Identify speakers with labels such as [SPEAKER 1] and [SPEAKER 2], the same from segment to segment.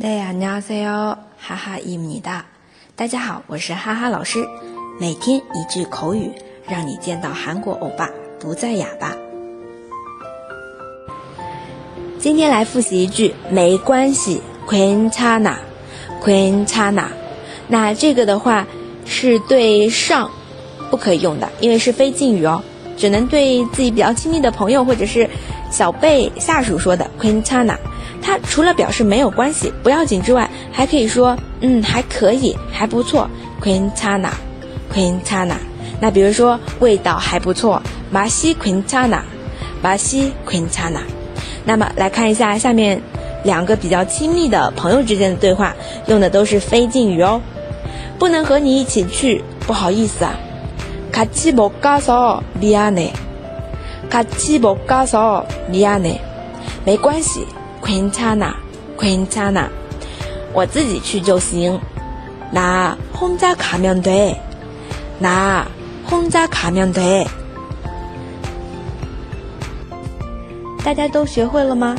[SPEAKER 1] 네안녕하세 요， 哈哈伊米达，大家好，我是哈哈老师，每天一句口语，让你见到韩国欧巴不再哑巴。今天来复习一句，没关系，괜찮 아， 괜찮 아。 那这个的话是对上不可以用的，因为是非敬语哦，只能对自己比较亲密的朋友或者是小辈、下属说的，괜찮 아。 它除了表示没有关系、不要紧之外，还可以说嗯还可以、还不错。괜찮 아， 괜찮 아。 那比如说味道还不错，맛이괜찮 아， 맛이괜찮 아。 那么来看一下下面两个比较亲密的朋友之间的对话，用的都是非敬语哦。不能和你一起去，不好意思啊。같이못가서미안 해。 같이못가서미안 해。 没关系。괜찮 아， 괜찮 아， 我自己去就行。나혼자가면 돼， 나혼자가면 돼。 大家都学会了吗？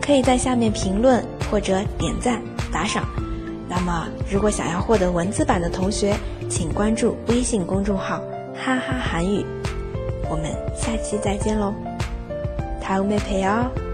[SPEAKER 1] 可以在下面评论或者点赞打赏。那么，如果想要获得文字版的同学，请关注微信公众号“哈哈韩语”。 我们下期再见喽，다음에봬요